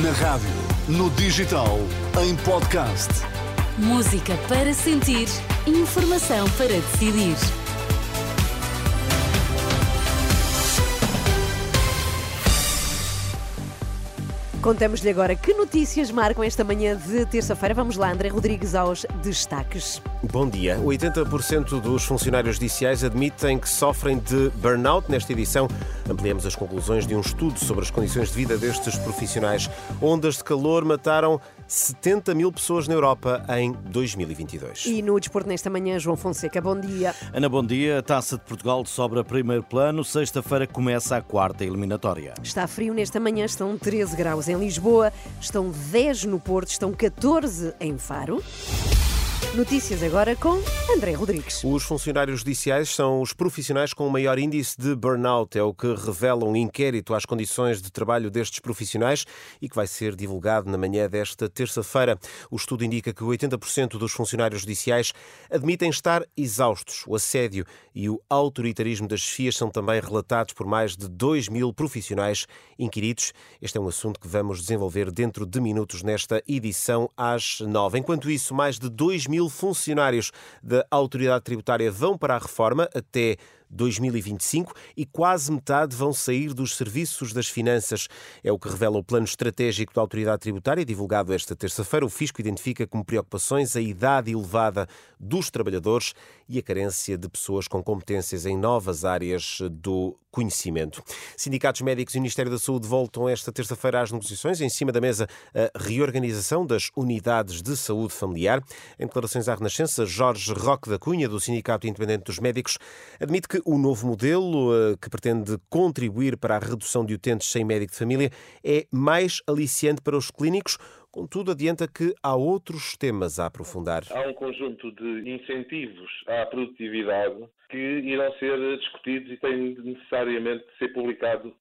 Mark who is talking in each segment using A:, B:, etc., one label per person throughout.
A: Na rádio, no digital, em podcast.
B: Música para sentir, informação para decidir.
C: Contamos-lhe agora que notícias marcam esta manhã de terça-feira. Vamos lá, André Rodrigues, aos destaques.
D: Bom dia. 80% dos funcionários judiciais admitem que sofrem de burnout. Nesta edição, ampliamos as conclusões de um estudo sobre as condições de vida destes profissionais. Ondas de calor mataram 70 mil pessoas na Europa em 2022.
C: E no desporto nesta manhã, João Fonseca, bom dia.
E: Ana, bom dia. A Taça de Portugal sobra primeiro plano. Sexta-feira começa a quarta eliminatória.
C: Está frio nesta manhã, estão 13 graus em Lisboa, estão 10 no Porto, estão 14 em Faro. Notícias agora com André Rodrigues.
D: Os funcionários judiciais são os profissionais com o maior índice de burnout, é o que revela um inquérito às condições de trabalho destes profissionais e que vai ser divulgado na manhã desta terça-feira. O estudo indica que 80% dos funcionários judiciais admitem estar exaustos. O assédio e o autoritarismo das chefias são também relatados por mais de 2 mil profissionais inquiridos. Este é um assunto que vamos desenvolver dentro de minutos nesta edição às 9. Enquanto isso, mais de 2 mil funcionários da autoridade tributária vão para a reforma até 2025 e quase metade vão sair dos serviços das finanças. É o que revela o plano estratégico da autoridade tributária, divulgado esta terça-feira. O fisco identifica como preocupações a idade elevada dos trabalhadores e a carência de pessoas com competências em novas áreas do conhecimento. Sindicatos médicos e Ministério da Saúde voltam esta terça-feira às negociações. Em cima da mesa, a reorganização das unidades de saúde familiar. Em declarações à Renascença, Jorge Roque da Cunha, do Sindicato Independente dos Médicos, admite que o novo modelo, eh, que pretende contribuir para a redução de utentes sem médico de família, é mais aliciante para os clínicos. Contudo, adianta que há outros temas a aprofundar.
F: Há um conjunto de incentivos à produtividade que irão ser discutidos e têm necessariamente de ser publicado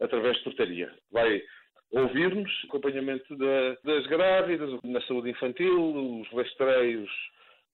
F: através de portaria. Vai ouvir-nos, acompanhamento das grávidas, na saúde infantil, os rastreios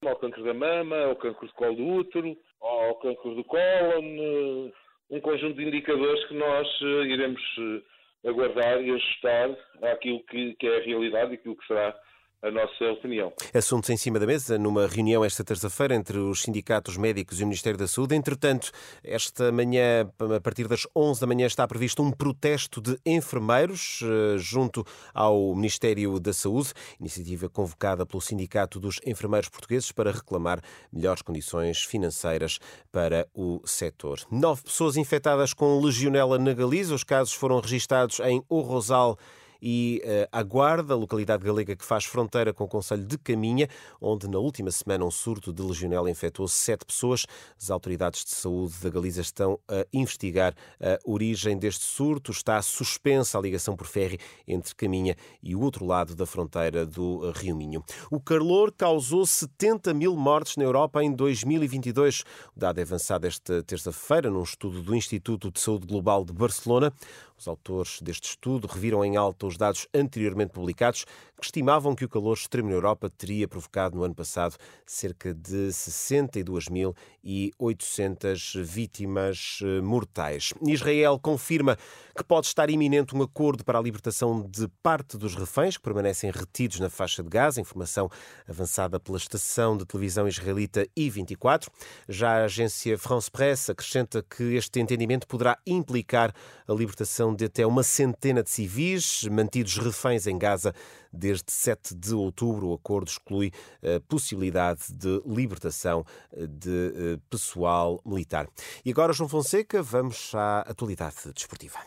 F: ao cancro da mama, ao cancro de colo do útero, ao cancro do cólon, um conjunto de indicadores que nós eh, iremos eh, aguardar e ajustar àquilo que, que é a realidade e aquilo que será a nossa opinião.
D: Assuntos em cima da mesa numa reunião esta terça-feira entre os sindicatos médicos e o Ministério da Saúde. Entretanto, esta manhã, a partir das 11 da manhã, está previsto um protesto de enfermeiros eh, junto ao Ministério da Saúde, iniciativa convocada pelo Sindicato dos Enfermeiros Portugueses para reclamar melhores condições financeiras para o setor. Nove pessoas infectadas com legionela na Galiza. Os casos foram registados em O Rosal e uh, a Guarda, localidade galega que faz fronteira com o Conselho de Caminha, onde na última semana um surto de legionela infectou sete pessoas. As autoridades de saúde da Galiza estão a investigar a origem deste surto. Está suspensa a ligação por ferry entre Caminha e o outro lado da fronteira do Rio Minho. O calor causou 70 mil mortes na Europa em 2022. O dado é avançado esta terça-feira num estudo do Instituto de Saúde Global de Barcelona. Os autores deste estudo reviram em alta os dados anteriormente publicados que estimavam que o calor extremo na Europa teria provocado no ano passado cerca de 62.800 vítimas eh, mortais. Israel confirma que pode estar iminente um acordo para a libertação de parte dos reféns que permanecem retidos na faixa de Gaza, informação avançada pela estação de televisão israelita I-24. Já a agência France Press acrescenta que este entendimento poderá implicar a libertação de até uma centena de civis mantidos reféns em Gaza desde 7 de outubro. O acordo exclui a possibilidade de libertação de eh, pessoal militar. E agora, João Fonseca, vamos à atualidade desportiva.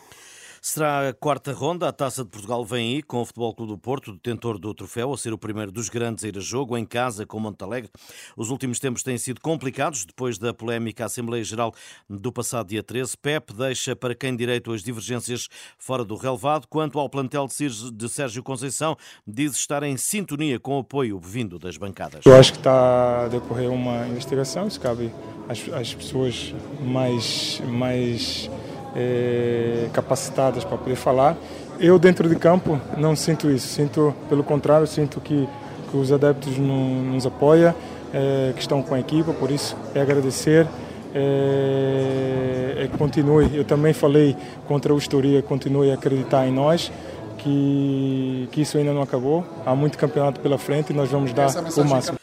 E: Será a quarta ronda. A Taça de Portugal vem aí com o Futebol Clube do Porto, detentor do troféu, a ser o primeiro dos grandes a ir a jogo, em casa com Montalegre. Os últimos tempos têm sido complicados depois da polémica Assembleia Geral do passado dia 13. Pep deixa para quem direito as divergências fora do relevado. Quanto ao plantel de Sérgio Conceição, diz estar em sintonia com o apoio vindo das bancadas.
G: Eu acho que está a decorrer uma investigação, isso cabe às, às pessoas mais, mais é, capacitadas para poder falar. Eu, dentro de campo, não sinto isso. Sinto, pelo contrário, sinto que, que os adeptos no, nos apoiam, é, que estão com a equipa, por isso é agradecer. É, é que continue. Eu também falei contra o Historia, continue a acreditar em nós, que, que isso ainda não acabou. Há muito campeonato pela frente e nós vamos dar o máximo.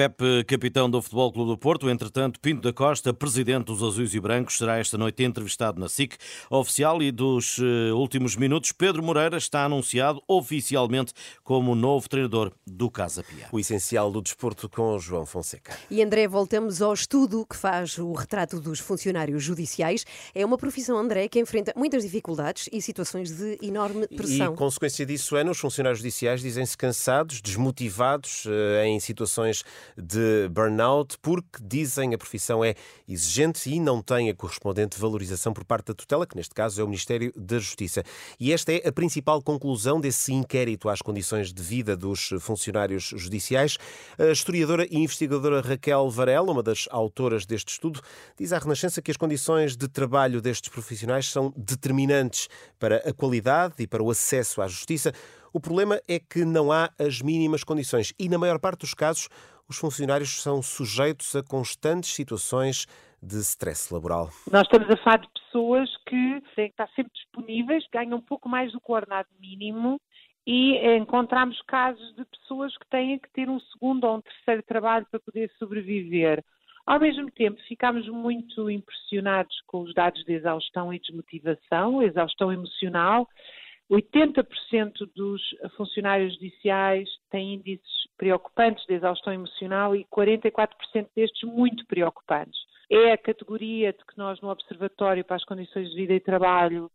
E: Pepe, capitão do Futebol Clube do Porto, entretanto, Pinto da Costa, presidente dos Azuis e Brancos, será esta noite entrevistado na SIC oficial e dos uh, últimos minutos, Pedro Moreira está anunciado oficialmente como novo treinador do Casa Pia.
D: O essencial do desporto com João Fonseca.
C: E André, voltamos ao estudo que faz o retrato dos funcionários judiciais. É uma profissão, André, que enfrenta muitas dificuldades e situações de enorme pressão.
D: E consequência disso é, nos funcionários judiciais dizem-se cansados, desmotivados, uh, em situações de burnout, porque dizem a profissão é exigente e não tem a correspondente valorização por parte da tutela, que neste caso é o Ministério da Justiça. E esta é a principal conclusão desse inquérito às condições de vida dos funcionários judiciais. A historiadora e investigadora Raquel Varela, uma das autoras deste estudo, diz à Renascença que as condições de trabalho destes profissionais são determinantes para a qualidade e para o acesso à justiça. O problema é que não há as mínimas condições e, na maior parte dos casos, os funcionários são sujeitos a constantes situações de stress laboral.
H: Nós estamos a falar de pessoas que têm que estar sempre disponíveis, ganham um pouco mais do que o ordenado mínimo e encontramos casos de pessoas que têm que ter um segundo ou um terceiro trabalho para poder sobreviver. Ao mesmo tempo, ficamos muito impressionados com os dados de exaustão e desmotivação, exaustão emocional. 80% dos funcionários judiciais têm índices preocupantes de exaustão emocional e 44% destes muito preocupantes. É a categoria de que nós no Observatório para as Condições de Vida e Trabalho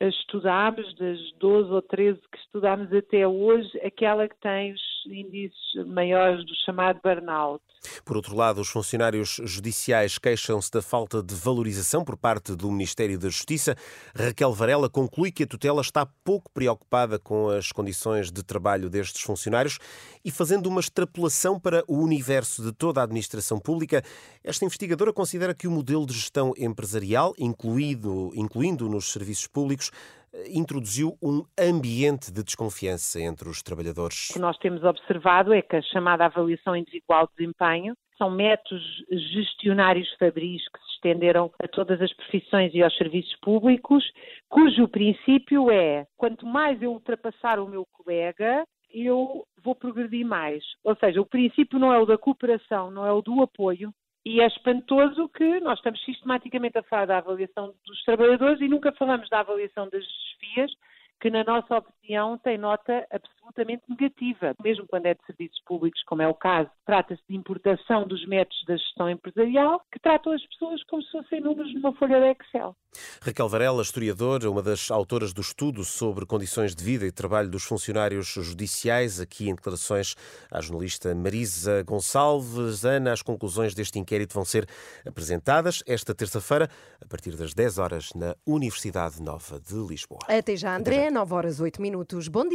H: estudámos, das 12 ou 13 que estudámos até hoje, aquela que tem os índices maiores do chamado burnout.
D: Por outro lado, os funcionários judiciais queixam-se da falta de valorização por parte do Ministério da Justiça. Raquel Varela conclui que a tutela está pouco preocupada com as condições de trabalho destes funcionários e fazendo uma extrapolação para o universo de toda a administração pública, esta investigadora considera que o modelo de gestão empresarial, incluído, incluindo nos serviços públicos, introduziu um ambiente de desconfiança entre os trabalhadores.
H: O que nós temos observado é que a chamada avaliação individual de desempenho são métodos gestionários fabris que se estenderam a todas as profissões e aos serviços públicos, cujo princípio é quanto mais eu ultrapassar o meu colega, eu vou progredir mais. Ou seja, o princípio não é o da cooperação, não é o do apoio, e é espantoso que nós estamos sistematicamente a falar da avaliação dos trabalhadores e nunca falamos da avaliação das desfias, que, na nossa opinião, tem nota absolutamente negativa. Mesmo quando é de serviços públicos, como é o caso, trata-se de importação dos métodos da gestão empresarial, que tratam as pessoas como se fossem números numa folha de Excel.
D: Raquel Varela, historiadora, uma das autoras do estudo sobre condições de vida e trabalho dos funcionários judiciais, aqui em declarações à jornalista Marisa Gonçalves. Ana, as conclusões deste inquérito vão ser apresentadas esta terça-feira, a partir das 10 horas, na Universidade Nova de Lisboa.
C: Até já, André, 9 horas 8 minutos. Bom dia.